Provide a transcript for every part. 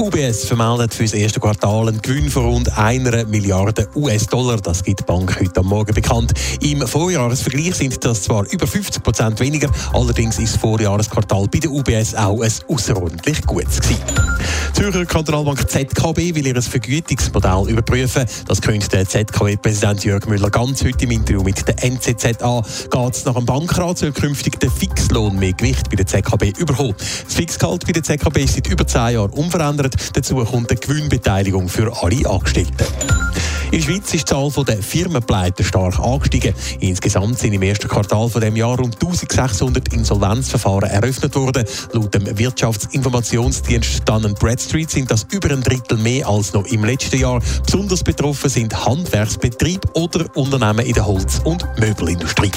UBS vermeldet für das erste Quartal einen Gewinn von rund einer Milliarde US-Dollar. Das gibt die Bank heute am Morgen bekannt. Im Vorjahresvergleich sind das zwar über 50 Prozent weniger, allerdings ist das Vorjahresquartal bei der UBS auch ein außerordentlich gutes gewesen. Die Zürcher Kantonalbank ZKB will ihr Vergütungsmodell überprüfen. Das könnte der ZKB-Präsident Jörg Müller ganz heute im Interview mit der NZZ an. Geht es nach dem Bankrat, soll künftig der Fixlohn mehr Gewicht bei der ZKB überholen. Das Fixgehalt bei der ZKB ist seit über zehn Jahren unverändert. Dazu kommt eine Gewinnbeteiligung für alle Angestellten. In Schweiz ist die Zahl der Firmenpleiten stark angestiegen. Insgesamt sind im ersten Quartal von dem Jahr rund 1600 Insolvenzverfahren eröffnet worden. Laut dem Wirtschaftsinformationsdienst Dun Bradstreet sind das über ein Drittel mehr als noch im letzten Jahr. Besonders betroffen sind Handwerksbetriebe oder Unternehmen in der Holz- und Möbelindustrie.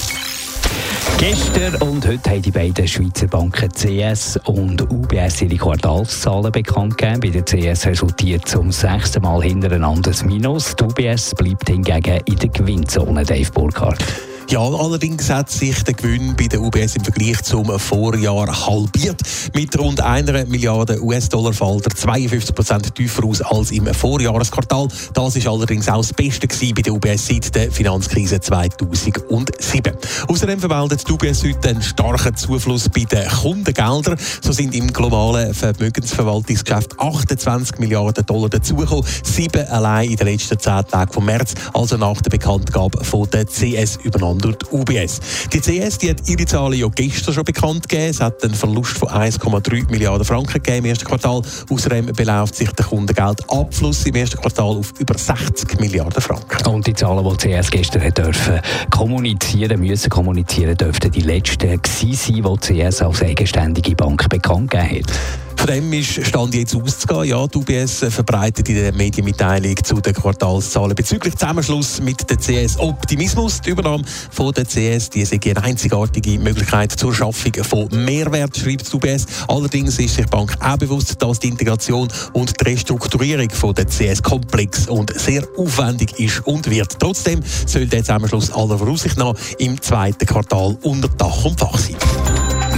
Gestern und heute haben die beiden Schweizer Banken CS und UBS ihre Quartalszahlen bekannt gegeben. Bei der CS resultiert zum sechsten Mal hintereinander das Minus. Die UBS bleibt hingegen in der Gewinnzone, Dave Burkhardt. Ja, allerdings hat sich der Gewinn bei der UBS im Vergleich zum Vorjahr halbiert. Mit rund einer Milliarde US-Dollar fällt er 52 Prozent tiefer aus als im Vorjahresquartal. Das ist allerdings auch das Beste bei der UBS seit der Finanzkrise 2007. Außerdem vermeldet die UBS heute einen starken Zufluss bei den Kundengeldern. So sind im globalen Vermögensverwaltungsgeschäft 28 Milliarden Dollar dazugekommen. Sieben allein in den letzten zehn Tagen vom März, also nach der Bekanntgabe von der CS die UBS. Die CS die hat ihre Zahlen ja gestern schon bekannt gegeben. Es hat einen Verlust von 1,3 Milliarden Franken gegeben im ersten Quartal. Außerdem beläuft sich der Kundengeldabfluss im ersten Quartal auf über 60 Milliarden Franken. Und die Zahlen, die die CS gestern hat dürfen kommunizieren müssen, kommunizieren dürften die letzten gewesen sein, die die CS als eigenständige Bank bekannt gegeben hat. Von dem ist Stand jetzt auszugehen. Ja, die UBS verbreitet in der Medienmitteilung zu den Quartalszahlen bezüglich Zusammenschluss mit der CS Optimismus. Die Übernahme von der CS die ist eine einzigartige Möglichkeit zur Schaffung von Mehrwert, schreibt die UBS. Allerdings ist sich die Bank auch bewusst, dass die Integration und die Restrukturierung von der CS komplex und sehr aufwendig ist und wird. Trotzdem soll der Zusammenschluss aller Voraussicht nach im zweiten Quartal unter Dach und Fach sein.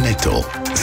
Netto,